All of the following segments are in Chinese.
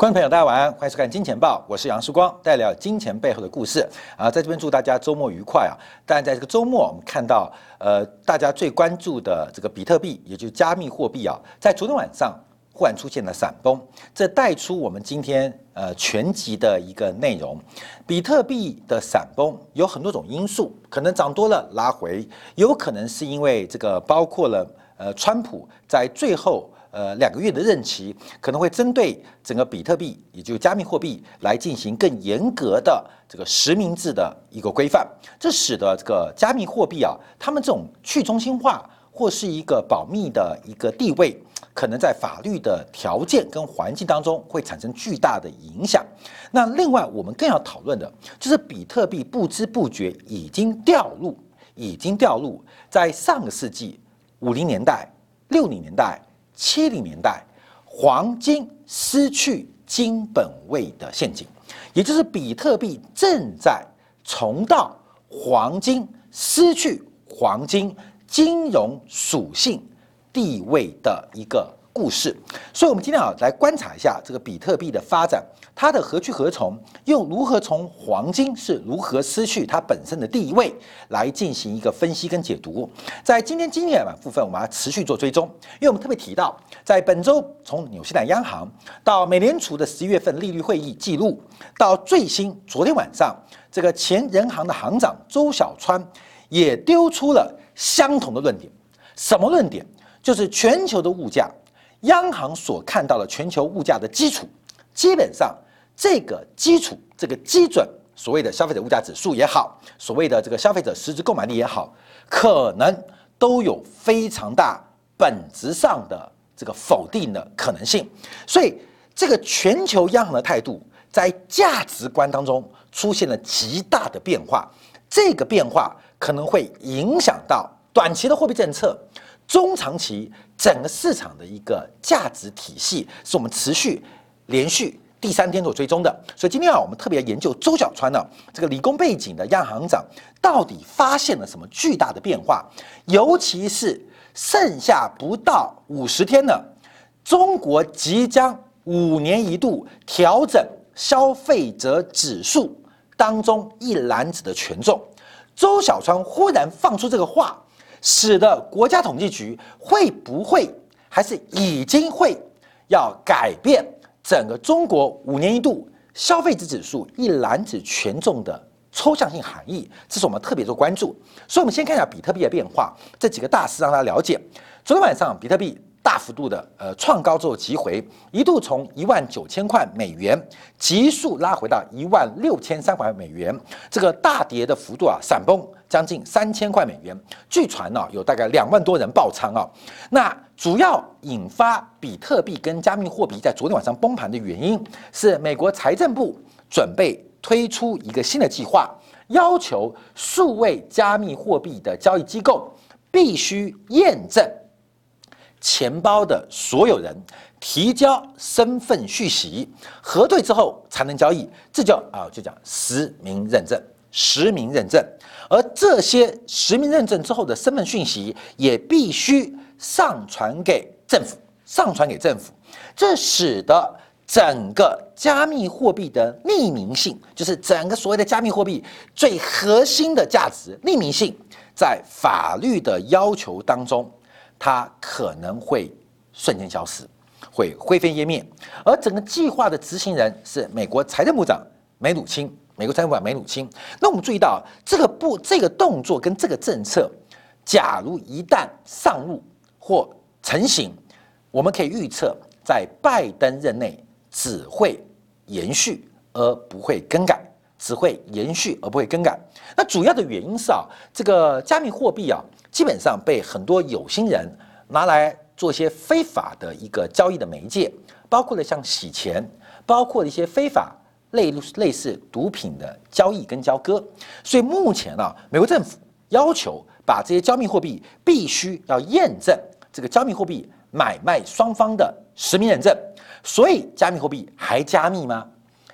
观众朋友，大家晚安，欢迎收看《金钱报》，我是杨世光，带来金钱背后的故事啊，在这边祝大家周末愉快啊！但在这个周末，我们看到呃，大家最关注的这个比特币，也就是加密货币啊，在昨天晚上忽然出现了闪崩，这带出我们今天呃全集的一个内容。比特币的闪崩有很多种因素，可能涨多了拉回，有可能是因为这个包括了呃，川普在最后。呃，两个月的任期可能会针对整个比特币，也就是加密货币来进行更严格的这个实名制的一个规范，这使得这个加密货币啊，他们这种去中心化或是一个保密的一个地位，可能在法律的条件跟环境当中会产生巨大的影响。那另外，我们更要讨论的就是比特币不知不觉已经掉入，已经掉入在上个世纪五零年代、六零年代。七零年代，黄金失去金本位的陷阱，也就是比特币正在重蹈黄金失去黄金金融属性地位的一个故事。所以，我们今天啊来观察一下这个比特币的发展。它的何去何从？又如何从黄金是如何失去它本身的地位来进行一个分析跟解读？在今天经验版部分，我们要持续做追踪，因为我们特别提到，在本周从纽西兰央行到美联储的十一月份利率会议记录，到最新昨天晚上这个前人行的行长周小川也丢出了相同的论点。什么论点？就是全球的物价，央行所看到的全球物价的基础，基本上。这个基础，这个基准，所谓的消费者物价指数也好，所谓的这个消费者实质购买力也好，可能都有非常大本质上的这个否定的可能性。所以，这个全球央行的态度在价值观当中出现了极大的变化。这个变化可能会影响到短期的货币政策，中长期整个市场的一个价值体系，是我们持续连续。第三天做追踪的，所以今天啊，我们特别研究周小川呢这个理工背景的央行长到底发现了什么巨大的变化，尤其是剩下不到五十天了，中国即将五年一度调整消费者指数当中一篮子的权重，周小川忽然放出这个话，使得国家统计局会不会还是已经会要改变？整个中国五年一度消费者指数一篮子权重的抽象性含义，这是我们特别做关注。所以，我们先看一下比特币的变化，这几个大事让大家了解。昨天晚上，比特币。大幅度的呃创高之后急回，一度从一万九千块美元急速拉回到一万六千三百美元，这个大跌的幅度啊，闪崩将近三千块美元。据传呢，有大概两万多人爆仓啊。那主要引发比特币跟加密货币在昨天晚上崩盘的原因，是美国财政部准备推出一个新的计划，要求数位加密货币的交易机构必须验证。钱包的所有人提交身份续息核对之后才能交易，这叫啊，就讲实名认证。实名认证，而这些实名认证之后的身份讯息也必须上传给政府，上传给政府，这使得整个加密货币的匿名性，就是整个所谓的加密货币最核心的价值——匿名性，在法律的要求当中。它可能会瞬间消失，会灰飞烟灭。而整个计划的执行人是美国财政部长梅努钦，美国财政部长梅努钦。那我们注意到这个不这个动作跟这个政策，假如一旦上路或成型，我们可以预测，在拜登任内只会延续而不会更改，只会延续而不会更改。那主要的原因是啊，这个加密货币啊。基本上被很多有心人拿来做一些非法的一个交易的媒介，包括了像洗钱，包括了一些非法类类似毒品的交易跟交割。所以目前呢，美国政府要求把这些加密货币必须要验证这个加密货币买卖双方的实名认证。所以加密货币还加密吗？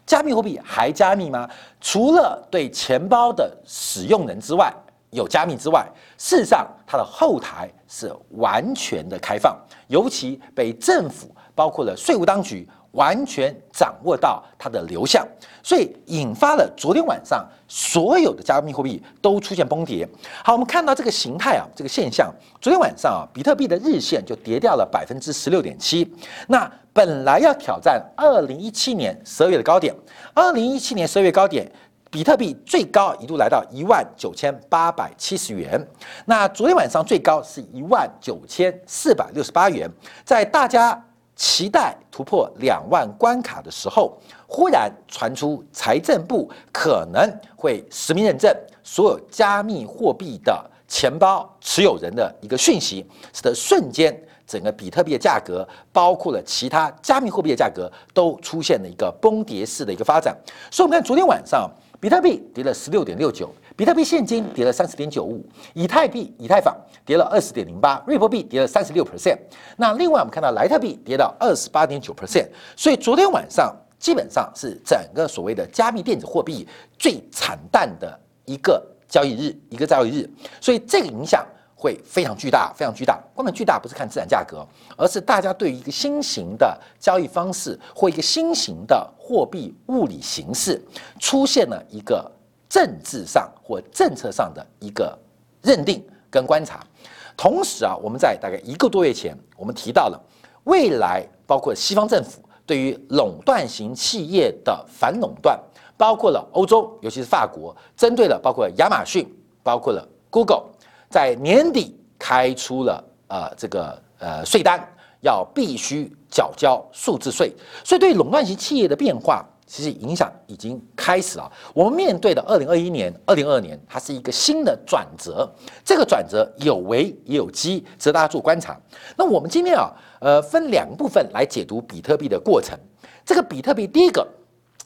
加密货币还加密吗？除了对钱包的使用人之外。有加密之外，事实上它的后台是完全的开放，尤其被政府包括了税务当局完全掌握到它的流向，所以引发了昨天晚上所有的加密货币都出现崩跌。好，我们看到这个形态啊，这个现象，昨天晚上啊，比特币的日线就跌掉了百分之十六点七。那本来要挑战二零一七年十二月的高点，二零一七年十二月高点。比特币最高一度来到一万九千八百七十元，那昨天晚上最高是一万九千四百六十八元。在大家期待突破两万关卡的时候，忽然传出财政部可能会实名认证所有加密货币的钱包持有人的一个讯息，使得瞬间整个比特币的价格，包括了其他加密货币的价格，都出现了一个崩跌式的一个发展。所以，我们看昨天晚上。比特币跌了十六点六九，比特币现金跌了三十点九五，以太币、以太坊跌了二十点零八，瑞波币跌了三十六 percent。那另外我们看到莱特币跌到二十八点九 percent。所以昨天晚上基本上是整个所谓的加密电子货币最惨淡的一个交易日，一个交易日。所以这个影响。会非常巨大，非常巨大。根本巨大不是看资产价格，而是大家对于一个新型的交易方式或一个新型的货币物理形式出现了一个政治上或政策上的一个认定跟观察。同时啊，我们在大概一个多月前，我们提到了未来包括西方政府对于垄断型企业的反垄断，包括了欧洲，尤其是法国，针对了包括亚马逊，包括了 Google。在年底开出了呃这个呃税单，要必须缴交数字税，所以对垄断型企业的变化，其实影响已经开始了。我们面对的二零二一年、二零二二年，它是一个新的转折，这个转折有危也有机，值得大家做观察。那我们今天啊，呃，分两部分来解读比特币的过程。这个比特币第一个，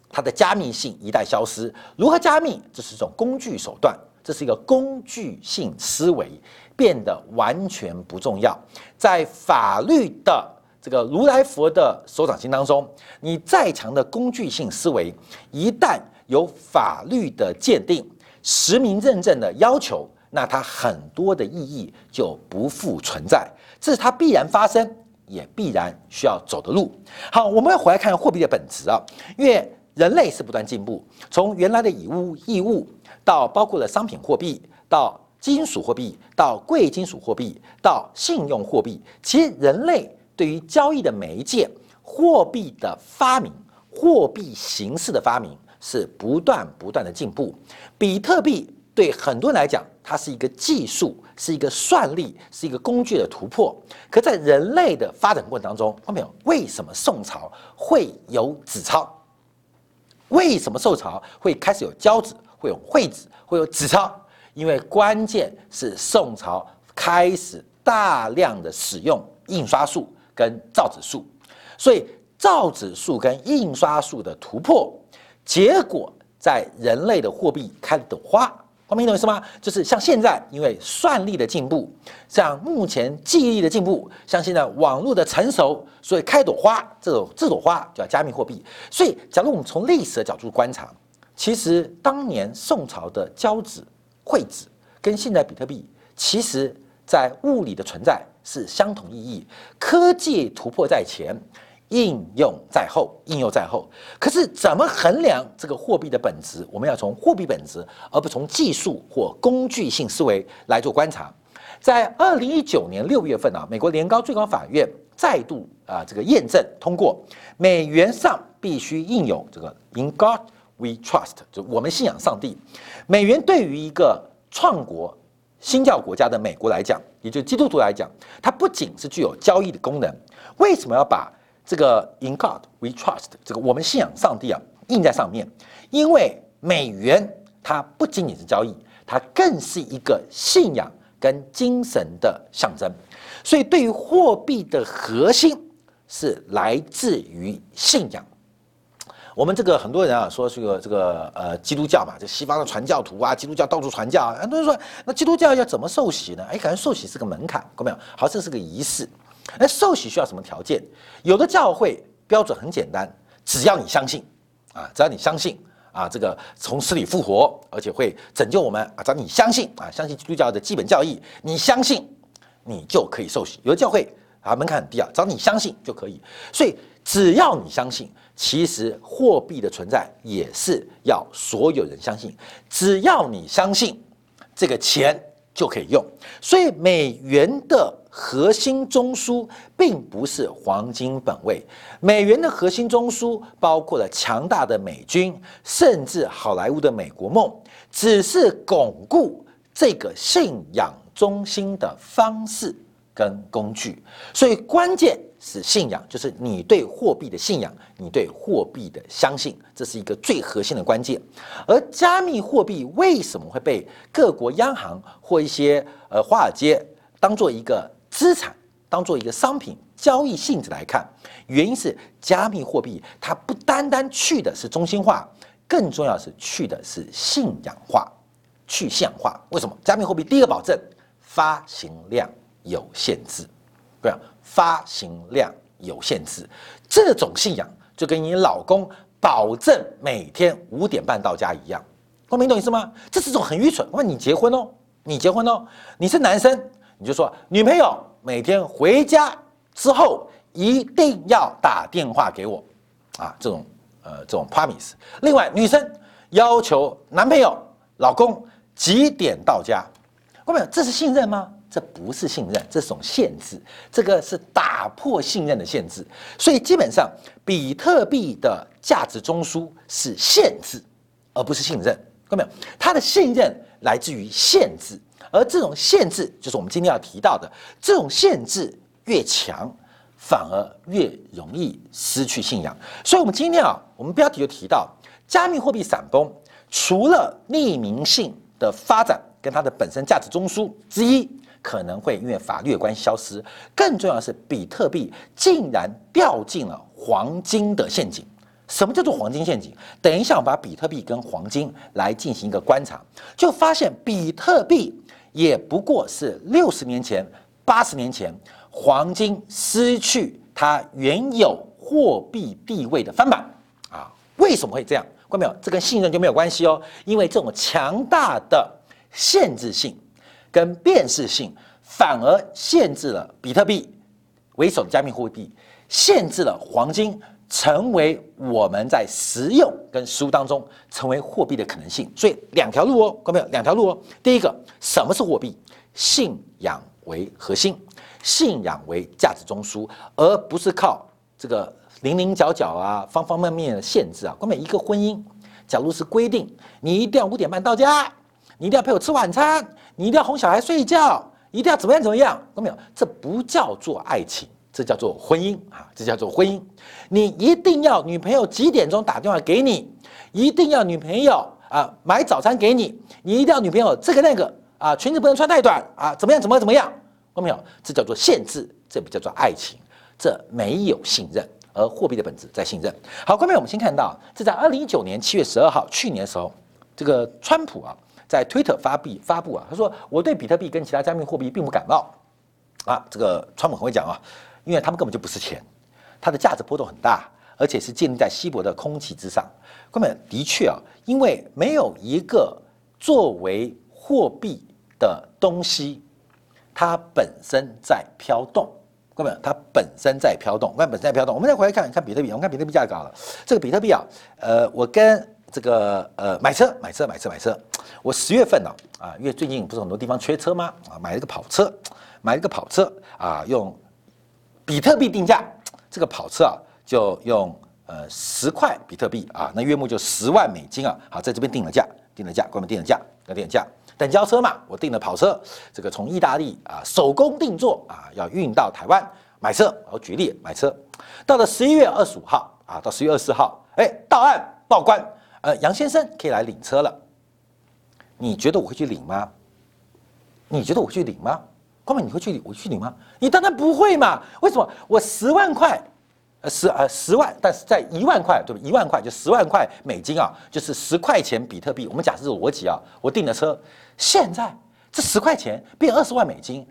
它的加密性一旦消失，如何加密？这是一种工具手段。这是一个工具性思维变得完全不重要，在法律的这个如来佛的手掌心当中，你再强的工具性思维，一旦有法律的鉴定、实名认证的要求，那它很多的意义就不复存在。这是它必然发生，也必然需要走的路。好，我们要回来看货币的本质啊，因为人类是不断进步，从原来的以物易物。到包括了商品货币，到金属货币，到贵金属货币，到信用货币。其实人类对于交易的媒介、货币的发明、货币形式的发明是不断不断的进步。比特币对很多人来讲，它是一个技术，是一个算力，是一个工具的突破。可在人类的发展过程当中，看到没有？为什么宋朝会有纸钞？为什么宋朝会开始有交子？会有会纸，会有纸钞，因为关键是宋朝开始大量的使用印刷术跟造纸术，所以造纸术跟印刷术的突破，结果在人类的货币开了朵花。明白懂意思吗？就是像现在，因为算力的进步，像目前记忆力的进步，像现在网络的成熟，所以开朵花，这种这朵花叫加密货币。所以，假如我们从历史的角度观察。其实当年宋朝的交子、汇子跟现在比特币，其实在物理的存在是相同意义。科技突破在前，应用在后，应用在后。可是怎么衡量这个货币的本质？我们要从货币本质，而不从技术或工具性思维来做观察。在二零一九年六月份啊，美国联高最高法院再度啊这个验证通过，美元上必须印有这个 In God。We trust，就我们信仰上帝。美元对于一个创国、新教国家的美国来讲，也就基督徒来讲，它不仅是具有交易的功能。为什么要把这个 In God We trust 这个我们信仰上帝啊印在上面？因为美元它不仅仅是交易，它更是一个信仰跟精神的象征。所以，对于货币的核心是来自于信仰。我们这个很多人啊说这个这个呃基督教嘛，这西方的传教徒啊，基督教到处传教啊，很多人说那基督教要怎么受洗呢？哎，感觉受洗是个门槛，看没有？好，这是个仪式。哎，受洗需要什么条件？有的教会标准很简单，只要你相信啊，只要你相信啊，这个从死里复活，而且会拯救我们啊，只要你相信啊，相信基督教的基本教义，你相信你就可以受洗。有的教会啊门槛很低啊，只要你相信就可以。所以只要你相信，其实货币的存在也是要所有人相信。只要你相信，这个钱就可以用。所以美元的核心中枢并不是黄金本位，美元的核心中枢包括了强大的美军，甚至好莱坞的美国梦，只是巩固这个信仰中心的方式。跟工具，所以关键是信仰，就是你对货币的信仰，你对货币的相信，这是一个最核心的关键。而加密货币为什么会被各国央行或一些呃华尔街当做一个资产，当做一个商品交易性质来看？原因是加密货币它不单单去的是中心化，更重要是去的是信仰化，去信仰化。为什么？加密货币第一个保证发行量。有限制，对发行量有限制，这种信仰就跟你老公保证每天五点半到家一样，光明懂意思吗？这是种很愚蠢。我问你结婚哦，你结婚哦，你是男生，你就说女朋友每天回家之后一定要打电话给我，啊，这种呃这种 promise。另外，女生要求男朋友老公几点到家，各位，这是信任吗？这不是信任，这是种限制。这个是打破信任的限制。所以基本上，比特币的价值中枢是限制，而不是信任。看到没有？它的信任来自于限制，而这种限制就是我们今天要提到的。这种限制越强，反而越容易失去信仰。所以，我们今天啊，我们标题就提到，加密货币闪崩，除了匿名性的发展跟它的本身价值中枢之一。可能会因为法律的关系消失，更重要的是，比特币竟然掉进了黄金的陷阱。什么叫做黄金陷阱？等一下，我把比特币跟黄金来进行一个观察，就发现比特币也不过是六十年前、八十年前黄金失去它原有货币地位的翻版啊！为什么会这样？看到没有？这跟信任就没有关系哦，因为这种强大的限制性。跟辨识性反而限制了比特币为首的加密货币，限制了黄金成为我们在实用跟实物当中成为货币的可能性。所以两条路哦，看到没有？两条路哦。第一个，什么是货币？信仰为核心，信仰为价值中枢，而不是靠这个零零角角啊、方方面面的限制啊。关每一个婚姻，假如是规定你一定要五点半到家。你一定要陪我吃晚餐，你一定要哄小孩睡觉，一定要怎么样怎么样？看到没有？这不叫做爱情，这叫做婚姻啊！这叫做婚姻。你一定要女朋友几点钟打电话给你，一定要女朋友啊买早餐给你，你一定要女朋友这个那个啊裙子不能穿太短啊，怎么样怎么怎么样？看到没有？这叫做限制，这不叫做爱情，这没有信任。而货币的本质在信任。好，后面我们先看到，这在二零一九年七月十二号，去年的时候，这个川普啊。在推特发币发布啊，他说我对比特币跟其他加密货币并不感冒啊。这个川普很会讲啊，因为他们根本就不是钱，它的价值波动很大，而且是建立在稀薄的空气之上。根本的确啊，因为没有一个作为货币的东西，它本身在飘动。根本它本身在飘动，根本身在飘动。我们再回来看看比特币，我们看比特币价格了。这个比特币啊，呃，我跟这个呃买车买车买车买车，我十月份呢啊，因为最近不是很多地方缺车吗？啊，买了一个跑车，买了一个跑车啊，用比特币定价，这个跑车啊就用呃十块比特币啊，那月末就十万美金啊，好在这边定了价，定了价，关门定了价，要定价，等交车嘛，我订了跑车，这个从意大利啊手工定做啊，要运到台湾买车，我举例买车，到了十一月二十五号啊，到十月二十四号，哎，到案报关。呃，杨先生可以来领车了，你觉得我会去领吗？你觉得我会去领吗？光明，你会去领？我去领吗？你当然不会嘛！为什么？我十万块，十呃十万，但是在一万块，对吧？一万块就十万块美金啊，就是十块钱比特币。我们假设这个逻辑啊，我订的车，现在这十块钱变二十万美金，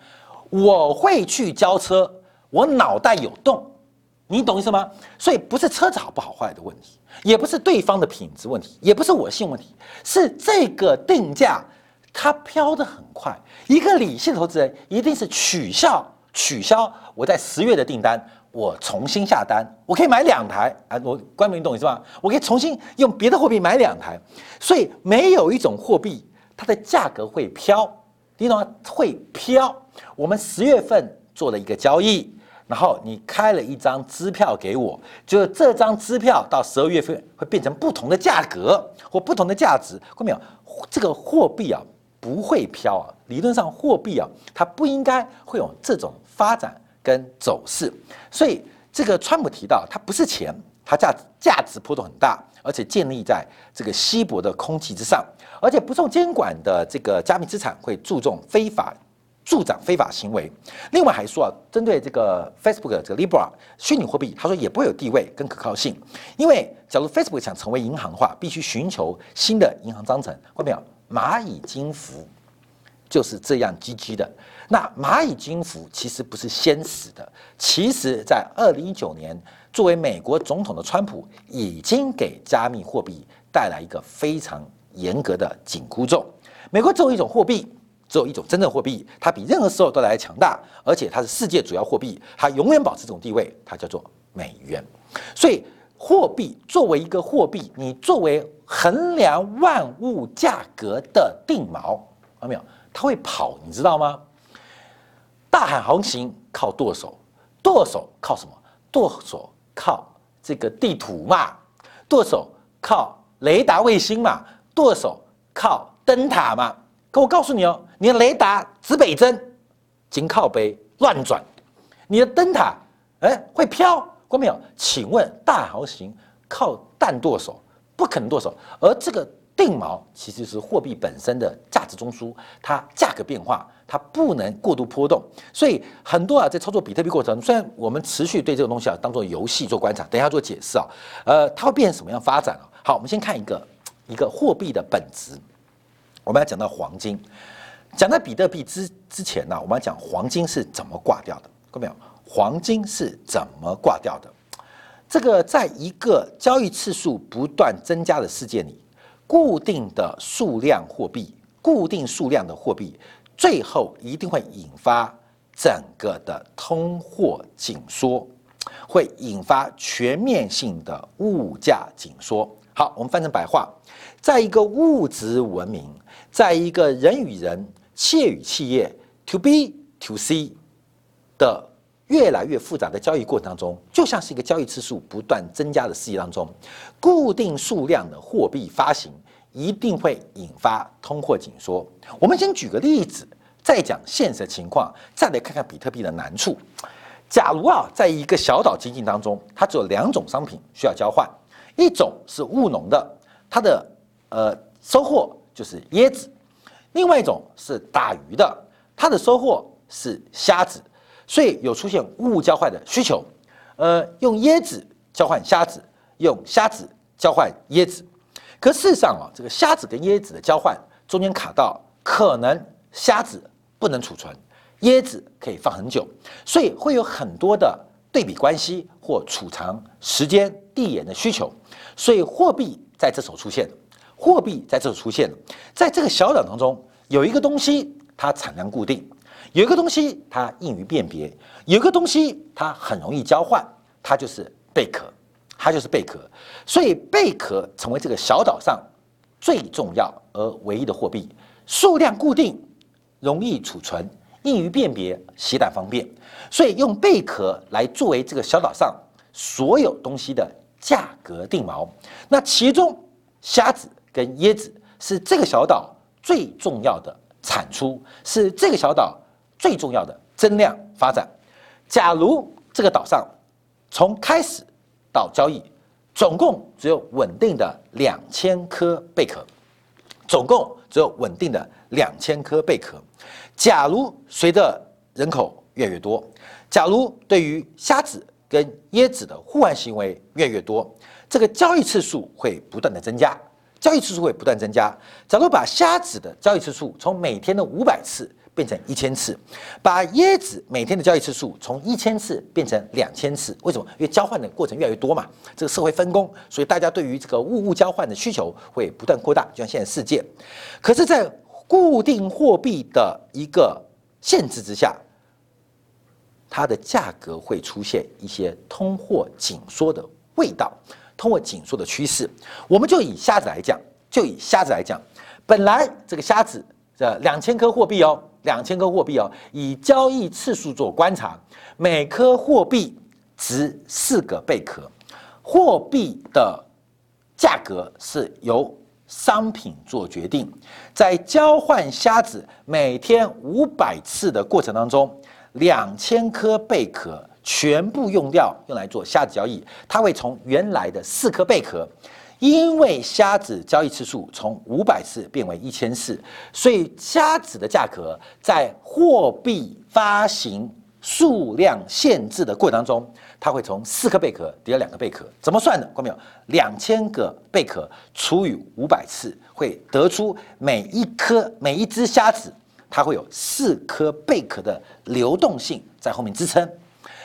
我会去交车，我脑袋有洞。你懂意思吗？所以不是车子好不好坏的问题，也不是对方的品质问题，也不是我性问题，是这个定价它飘得很快。一个理性的投资人一定是取消取消我在十月的订单，我重新下单，我可以买两台啊！我关明懂意思吧？我可以重新用别的货币买两台，所以没有一种货币它的价格会飘，你懂吗？会飘。我们十月份做了一个交易，然后你开了一张支票给我，就是这张支票到十二月份会变成不同的价格或不同的价值，看没有？这个货币啊不会飘啊，理论上货币啊它不应该会有这种发展。跟走势，所以这个川普提到，它不是钱，它价价值波动很大，而且建立在这个稀薄的空气之上，而且不受监管的这个加密资产会注重非法助长非法行为。另外还说啊，针对这个 Facebook 这个 Libra 虚拟货币，他说也不会有地位跟可靠性，因为假如 Facebook 想成为银行的话，必须寻求新的银行章程。看到没有？蚂蚁金服就是这样积极的。那蚂蚁金服其实不是先死的，其实在二零一九年，作为美国总统的川普已经给加密货币带来一个非常严格的紧箍咒。美国作为一种货币，只有一种真正货币，它比任何时候都来强大，而且它是世界主要货币，它永远保持这种地位，它叫做美元。所以，货币作为一个货币，你作为衡量万物价格的定锚，看到没有？它会跑，你知道吗？大海航行靠舵手，舵手靠什么？舵手靠这个地图嘛，舵手靠雷达卫星嘛，舵手靠灯塔嘛。可我告诉你哦，你的雷达指北针，紧靠北乱转，你的灯塔哎会飘，过没有？请问大海航行靠弹舵手，不可能舵手，而这个。定锚其实是货币本身的价值中枢，它价格变化，它不能过度波动。所以很多啊，在操作比特币过程，虽然我们持续对这个东西啊当做游戏做观察，等一下做解释啊，呃，它会变成什么样发展啊？好，我们先看一个一个货币的本质。我们要讲到黄金，讲到比特币之之前呢，我们要讲黄金是怎么挂掉的，看到没有？黄金是怎么挂掉的？这个在一个交易次数不断增加的世界里。固定的数量货币，固定数量的货币，最后一定会引发整个的通货紧缩，会引发全面性的物价紧缩。好，我们翻成白话，在一个物质文明，在一个人与人、企业与企业 （to B to C） 的越来越复杂的交易过程当中，就像是一个交易次数不断增加的世界当中，固定数量的货币发行一定会引发通货紧缩。我们先举个例子，再讲现实情况，再来看看比特币的难处。假如啊，在一个小岛经济当中，它只有两种商品需要交换，一种是务农的，它的呃收获就是椰子；另外一种是打鱼的，它的收获是虾子。所以有出现物交换的需求，呃，用椰子交换虾子，用虾子交换椰子。可事实上啊，这个虾子跟椰子的交换中间卡到，可能虾子不能储存，椰子可以放很久，所以会有很多的对比关系或储藏时间、地点的需求。所以货币在这时候出现，货币在这时候出现，在这个小岛当中有一个东西，它产量固定。有一个东西它易于辨别，有一个东西它很容易交换，它就是贝壳，它就是贝壳。所以贝壳成为这个小岛上最重要而唯一的货币，数量固定，容易储存，易于辨别，携带方便。所以用贝壳来作为这个小岛上所有东西的价格定锚。那其中虾子跟椰子是这个小岛最重要的产出，是这个小岛。最重要的增量发展，假如这个岛上从开始到交易，总共只有稳定的两千颗贝壳，总共只有稳定的两千颗贝壳。假如随着人口越来越多，假如对于虾子跟椰子的互换行为越来越多，这个交易次数会不断的增加，交易次数会不断增加。假如把虾子的交易次数从每天的五百次，变成一千次，把椰子每天的交易次数从一千次变成两千次，为什么？因为交换的过程越来越多嘛，这个社会分工，所以大家对于这个物物交换的需求会不断扩大，就像现在世界。可是，在固定货币的一个限制之下，它的价格会出现一些通货紧缩的味道，通货紧缩的趋势。我们就以虾子来讲，就以虾子来讲，本来这个虾子这两千颗货币哦，两千颗货币哦，以交易次数做观察，每颗货币值四个贝壳，货币的价格是由商品做决定，在交换虾子每天五百次的过程当中，两千颗贝壳全部用掉，用来做虾子交易，它会从原来的四颗贝壳，因为虾子交易次数从五百次变为一千次，所以虾子的价格在货币发行数量限制的过程当中。它会从四颗贝壳跌到两个贝壳，怎么算的？看没有？两千个贝壳除以五百次，会得出每一颗每一只虾子，它会有四颗贝壳的流动性在后面支撑。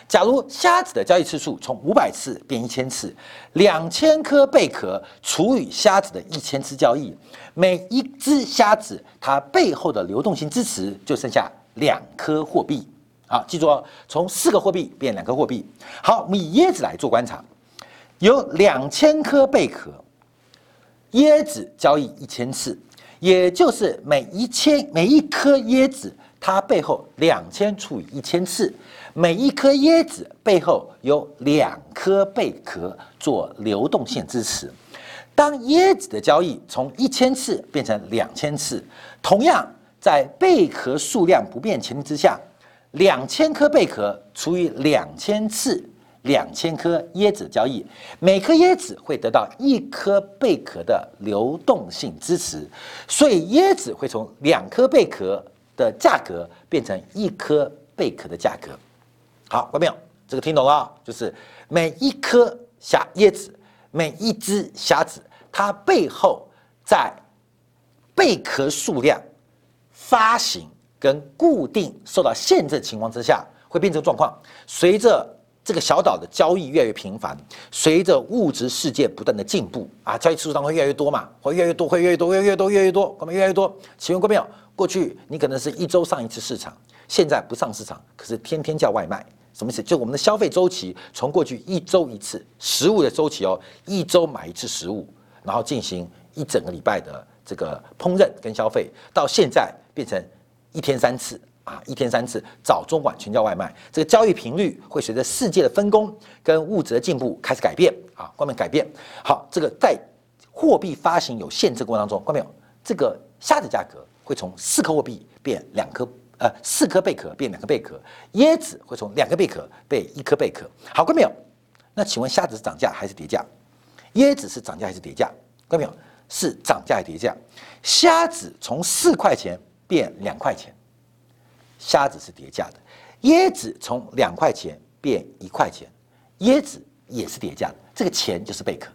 假如虾子的交易次数从五百次变一千次，两千颗贝壳除以虾子的一千次交易，每一只虾子它背后的流动性支持就剩下两颗货币。好，记住哦，从四个货币变两个货币。好，我们以椰子来做观察，有两千颗贝壳，椰子交易一千次，也就是每一千每一颗椰子，它背后两千除以一千次，每一颗椰子背后有两颗贝壳做流动性支持。当椰子的交易从一千次变成两千次，同样在贝壳数量不变前提之下。两千颗贝壳除以两千次，两千颗椰子交易，每颗椰子会得到一颗贝壳的流动性支持，所以椰子会从两颗贝壳的价格变成一颗贝壳的价格。好，看没有？这个听懂了？就是每一颗虾椰子，每一只虾子，它背后在贝壳数量发行。跟固定受到限制情况之下，会变成状况。随着这个小岛的交易越来越频繁，随着物质世界不断的进步啊，交易次数当中会越来越多嘛，会越来越多，会越来越多，越来越多，越来越多，我们越来越多。请问各位朋友，过去你可能是一周上一次市场，现在不上市场，可是天天叫外卖，什么意思？就我们的消费周期从过去一周一次食物的周期哦，一周买一次食物，然后进行一整个礼拜的这个烹饪跟消费，到现在变成。一天三次啊，一天三次，早中晚全叫外卖。这个交易频率会随着世界的分工跟物质的进步开始改变啊，关面改变。好，这个在货币发行有限制过程当中，关没有？这个虾的价格会从四颗货币变两颗，呃，四颗贝壳变两颗贝壳。椰子会从两个贝壳变一颗贝壳。好，关没有？那请问虾子是涨价还是跌价？椰子是涨价还是跌价？关没有？是涨价还是跌价？虾子从四块钱。变两块钱，虾子是叠价的；椰子从两块钱变一块钱，椰子也是叠价的。这个钱就是贝壳，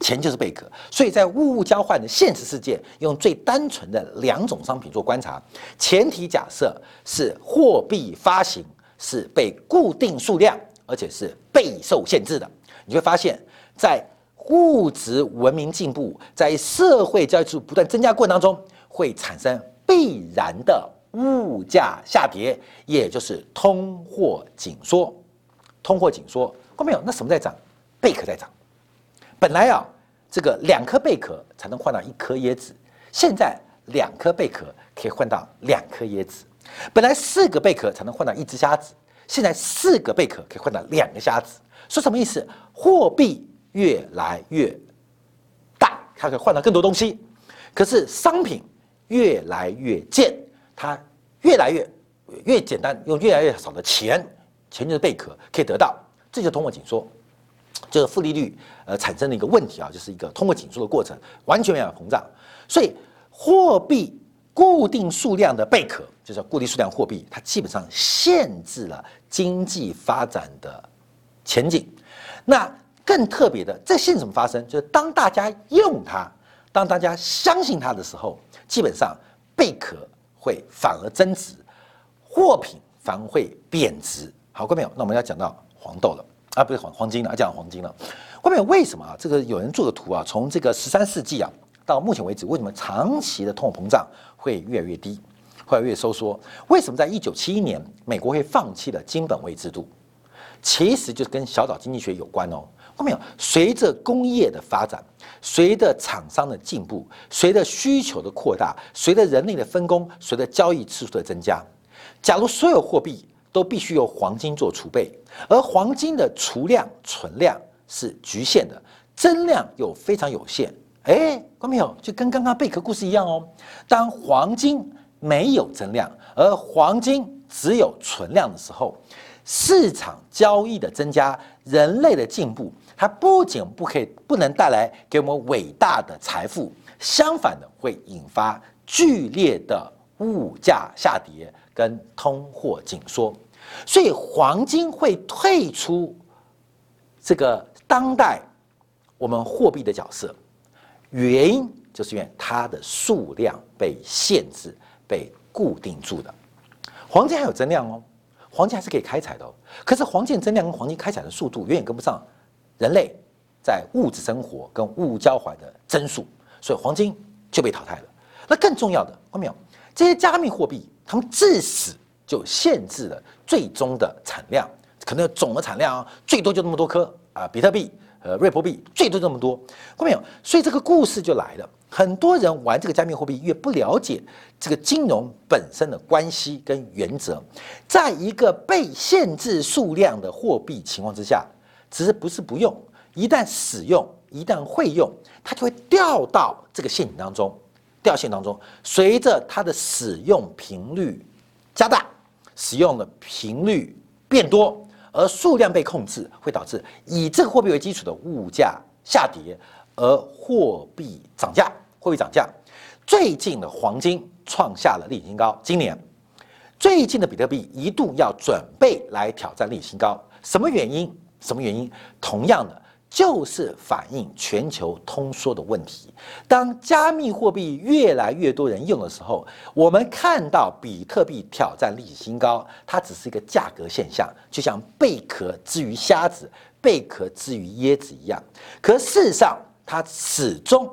钱就是贝壳。所以在物物交换的现实世界，用最单纯的两种商品做观察，前提假设是货币发行是被固定数量，而且是备受限制的，你会发现在物质文明进步，在社会交易数不断增加过程当中，会产生。必然的物价下跌，也就是通货紧缩。通货紧缩，看没有？那什么在涨？贝壳在涨。本来啊，这个两颗贝壳才能换到一颗椰子，现在两颗贝壳可以换到两颗椰子。本来四个贝壳才能换到一只虾子，现在四个贝壳可以换到两个虾子。说什么意思？货币越来越大，它可以换到更多东西。可是商品。越来越贱，它越来越越简单，用越来越少的钱，钱就是贝壳可以得到，这就通货紧缩，就是负利率呃产生的一个问题啊，就是一个通货紧缩的过程，完全没有膨胀。所以货币固定数量的贝壳，就是固定数量货币，它基本上限制了经济发展的前景。那更特别的，这现怎么发生？就是当大家用它，当大家相信它的时候。基本上贝壳会反而增值，货品反而会贬值。好，各位朋友，那我们要讲到黄豆了啊，不是黄黄金了，要讲黄金了。各位朋友，为什么啊？这个有人做的图啊，从这个十三世纪啊到目前为止，为什么长期的通货膨胀会越来越低？会越收缩。为什么在一九七一年美国会放弃了金本位制度？其实就是跟小岛经济学有关哦。看到没有？随着工业的发展，随着厂商的进步，随着需求的扩大，随着人类的分工，随着交易次数的增加，假如所有货币都必须由黄金做储备，而黄金的储量、存量是局限的，增量又非常有限。哎，看到没有？就跟刚刚贝壳故事一样哦。当黄金没有增量，而黄金只有存量的时候，市场交易的增加，人类的进步。它不仅不可以不能带来给我们伟大的财富，相反的会引发剧烈的物价下跌跟通货紧缩，所以黄金会退出这个当代我们货币的角色，原因就是因为它的数量被限制、被固定住的。黄金还有增量哦，黄金还是可以开采的哦，可是黄金增量跟黄金开采的速度远远跟不上。人类在物质生活跟物物交换的增速，所以黄金就被淘汰了。那更重要的，看到没有？这些加密货币，它们至死就限制了最终的产量，可能总的产量啊，最多就那么多颗啊，比特币、呃，瑞波币最多这么多，看到没有？所以这个故事就来了。很多人玩这个加密货币，越不了解这个金融本身的关系跟原则，在一个被限制数量的货币情况之下。只是不是不用，一旦使用，一旦会用，它就会掉到这个陷阱当中，掉陷当中。随着它的使用频率加大，使用的频率变多，而数量被控制，会导致以这个货币为基础的物价下跌，而货币涨价，货币涨价。最近的黄金创下了历史新高，今年最近的比特币一度要准备来挑战历史新高，什么原因？什么原因？同样的，就是反映全球通缩的问题。当加密货币越来越多人用的时候，我们看到比特币挑战历史新高，它只是一个价格现象，就像贝壳之于虾子、贝壳之于椰子一样。可事实上，它始终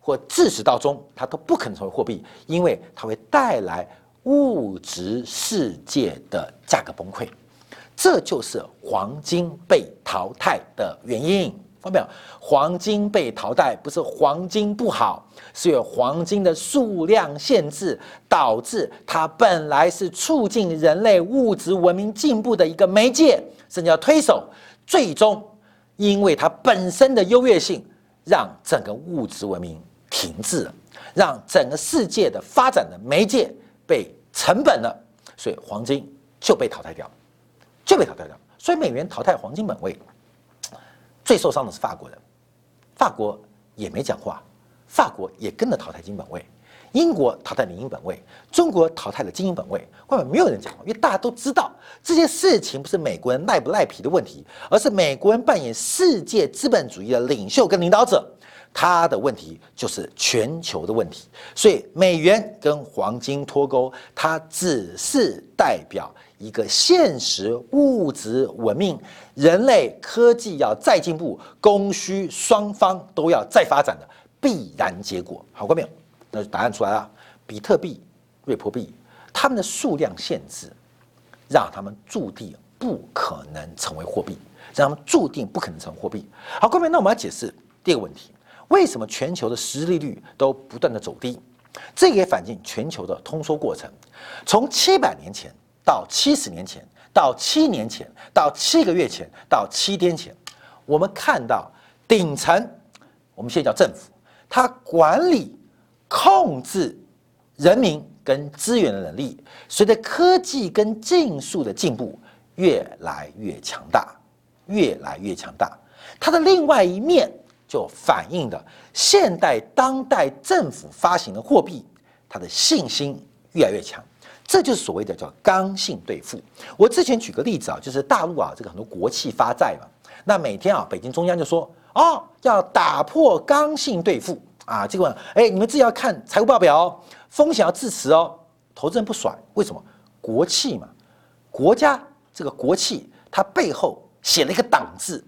或自始到终，它都不可能成为货币，因为它会带来物质世界的价格崩溃。这就是黄金被淘汰的原因，看到没有？黄金被淘汰不是黄金不好，是有黄金的数量限制，导致它本来是促进人类物质文明进步的一个媒介，甚至要推手，最终因为它本身的优越性，让整个物质文明停滞了，让整个世界的发展的媒介被成本了，所以黄金就被淘汰掉。就被淘汰掉，所以美元淘汰黄金本位，最受伤的是法国人，法国也没讲话，法国也跟着淘汰金本位，英国淘汰银本位，中国淘汰了金银本位，外面没有人讲话，因为大家都知道这些事情不是美国人赖不赖皮的问题，而是美国人扮演世界资本主义的领袖跟领导者，他的问题就是全球的问题，所以美元跟黄金脱钩，它只是代表。一个现实物质文明，人类科技要再进步，供需双方都要再发展的必然结果。好过没有？那答案出来了。比特币、瑞波币，它们的数量限制，让他们注定不可能成为货币，让他们注定不可能成为货币。好，各位，那我们要解释第二个问题：为什么全球的实际利率都不断的走低？这也反映全球的通缩过程，从七百年前。到七十年前，到七年前，到七个月前，到七天前，我们看到顶层，我们现在叫政府，它管理、控制人民跟资源的能力，随着科技跟技术的进步，越来越强大，越来越强大。它的另外一面就反映的现代当代政府发行的货币，它的信心越来越强。这就是所谓的叫刚性兑付。我之前举个例子啊，就是大陆啊，这个很多国企发债嘛，那每天啊，北京中央就说哦，要打破刚性兑付啊，结果哎，你们自己要看财务报表哦，风险要自持哦，投资人不甩，为什么？国企嘛，国家这个国企它背后写了一个党字，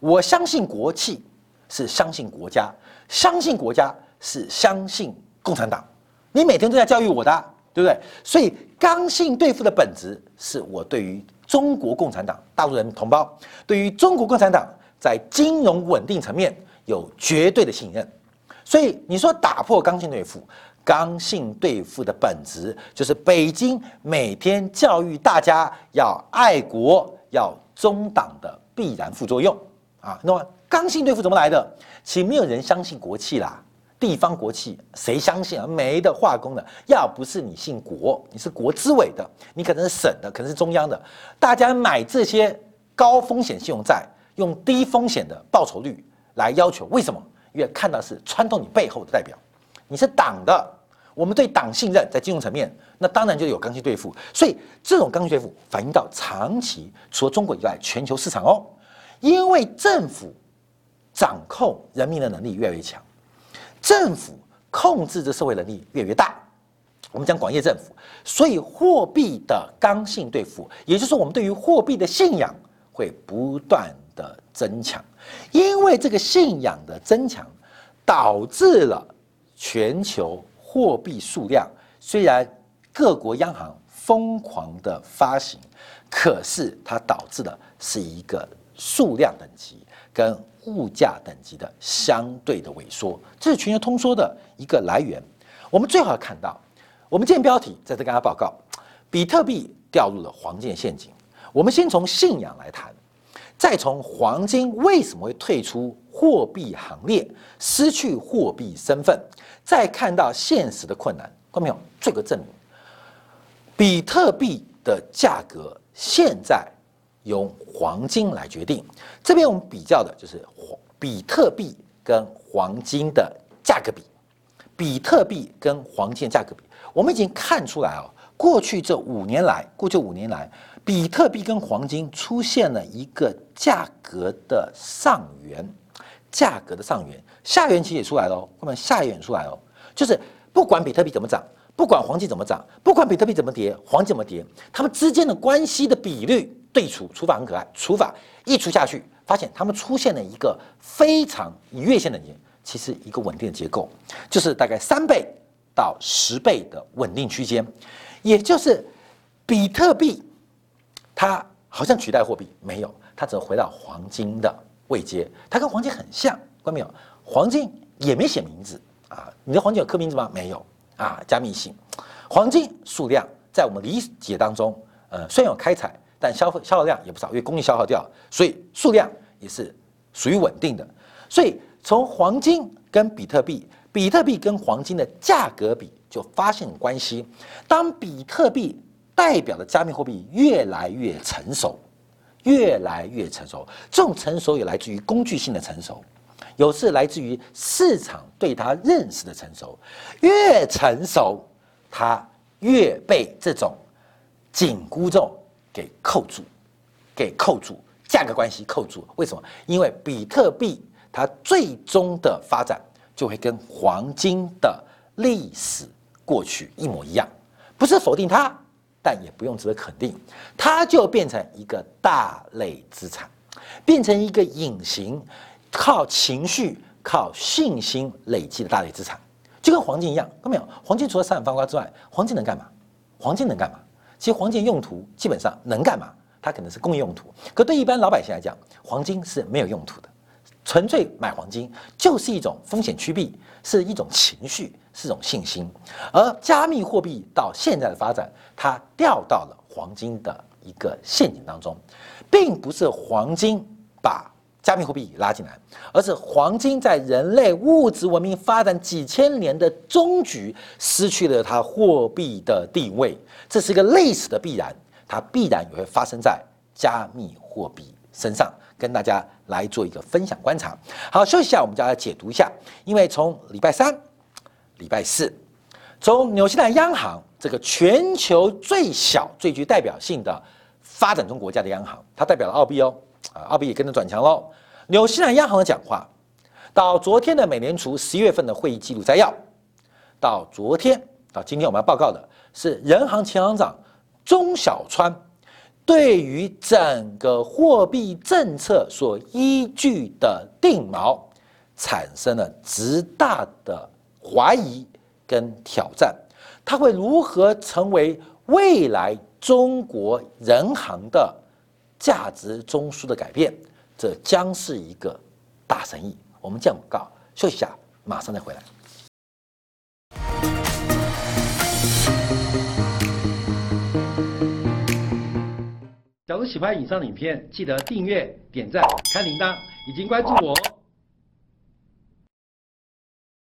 我相信国企是相信国家，相信国家是相信共产党，你每天都在教育我的。对不对？所以刚性兑付的本质是我对于中国共产党、大陆人同胞，对于中国共产党在金融稳定层面有绝对的信任。所以你说打破刚性兑付，刚性兑付的本质就是北京每天教育大家要爱国、要中党的必然副作用啊。那么刚性兑付怎么来的？其实没有人相信国企啦。地方国企谁相信啊？没的化工的，要不是你姓国，你是国资委的，你可能是省的，可能是中央的，大家买这些高风险信用债，用低风险的报酬率来要求，为什么？因为看到是穿透你背后的代表，你是党的，我们对党信任，在金融层面，那当然就有刚性兑付。所以这种刚性兑付反映到长期，除了中国以外，全球市场哦，因为政府掌控人民的能力越来越强。政府控制的社会能力越来越大，我们讲广义政府，所以货币的刚性兑付，也就是我们对于货币的信仰会不断的增强，因为这个信仰的增强，导致了全球货币数量虽然各国央行疯狂的发行，可是它导致的是一个数量等级。跟。物价等级的相对的萎缩，这是全球通缩的一个来源。我们最好看到，我们见标题在这跟大家报告：比特币掉入了黄金陷阱。我们先从信仰来谈，再从黄金为什么会退出货币行列，失去货币身份，再看到现实的困难。看到没有？这个证明，比特币的价格现在。由黄金来决定，这边我们比较的就是黄比特币跟黄金的价格比，比特币跟黄金的价格比，我们已经看出来哦，过去这五年来，过去五年来，比特币跟黄金出现了一个价格的上缘，价格的上缘，下缘其实也出来了，后面下缘出来哦，就是不管比特币怎么涨，不管黄金怎么涨，不管比特币怎么跌，黄金怎么跌，它们之间的关系的比率。对除除法很可爱，除法一除下去，发现它们出现了一个非常以月线的年，其实一个稳定的结构，就是大概三倍到十倍的稳定区间，也就是比特币它好像取代货币没有，它只回到黄金的位阶，它跟黄金很像，关没有？黄金也没写名字啊，你的黄金有刻名字吗？没有啊，加密性，黄金数量在我们理解当中，呃，虽然有开采。但消费消耗量也不少，因为工业消耗掉，所以数量也是属于稳定的。所以从黄金跟比特币，比特币跟黄金的价格比，就发现关系。当比特币代表的加密货币越来越成熟，越来越成熟，这种成熟也来自于工具性的成熟，有是来自于市场对它认识的成熟。越成熟，它越被这种紧箍咒。给扣住，给扣住，价格关系扣住。为什么？因为比特币它最终的发展就会跟黄金的历史过去一模一样，不是否定它，但也不用值得肯定，它就变成一个大类资产，变成一个隐形、靠情绪、靠信心累积的大类资产，就跟黄金一样。看到没有？黄金除了闪闪发光之外，黄金能干嘛？黄金能干嘛？其实黄金用途基本上能干嘛？它可能是工业用途，可对一般老百姓来讲，黄金是没有用途的。纯粹买黄金就是一种风险趋避，是一种情绪，是一种信心。而加密货币到现在的发展，它掉到了黄金的一个陷阱当中，并不是黄金把。加密货币拉进来，而是黄金在人类物质文明发展几千年的终局失去了它货币的地位，这是一个历史的必然，它必然也会发生在加密货币身上，跟大家来做一个分享观察。好，休息一下，我们就来解读一下，因为从礼拜三、礼拜四，从纽西兰央行这个全球最小、最具代表性的发展中国家的央行，它代表了澳币哦。啊，澳币也跟着转强喽。纽西兰央行的讲话，到昨天的美联储十一月份的会议记录摘要，到昨天到今天我们要报告的是人行前行长钟小川对于整个货币政策所依据的定锚产生了极大的怀疑跟挑战。它会如何成为未来中国人行的价值中枢的改变？这将是一个大生意。我们降广告，休息一下，马上再回来。假如喜欢以上影片，记得订阅、点赞、开铃铛，已经关注我哦。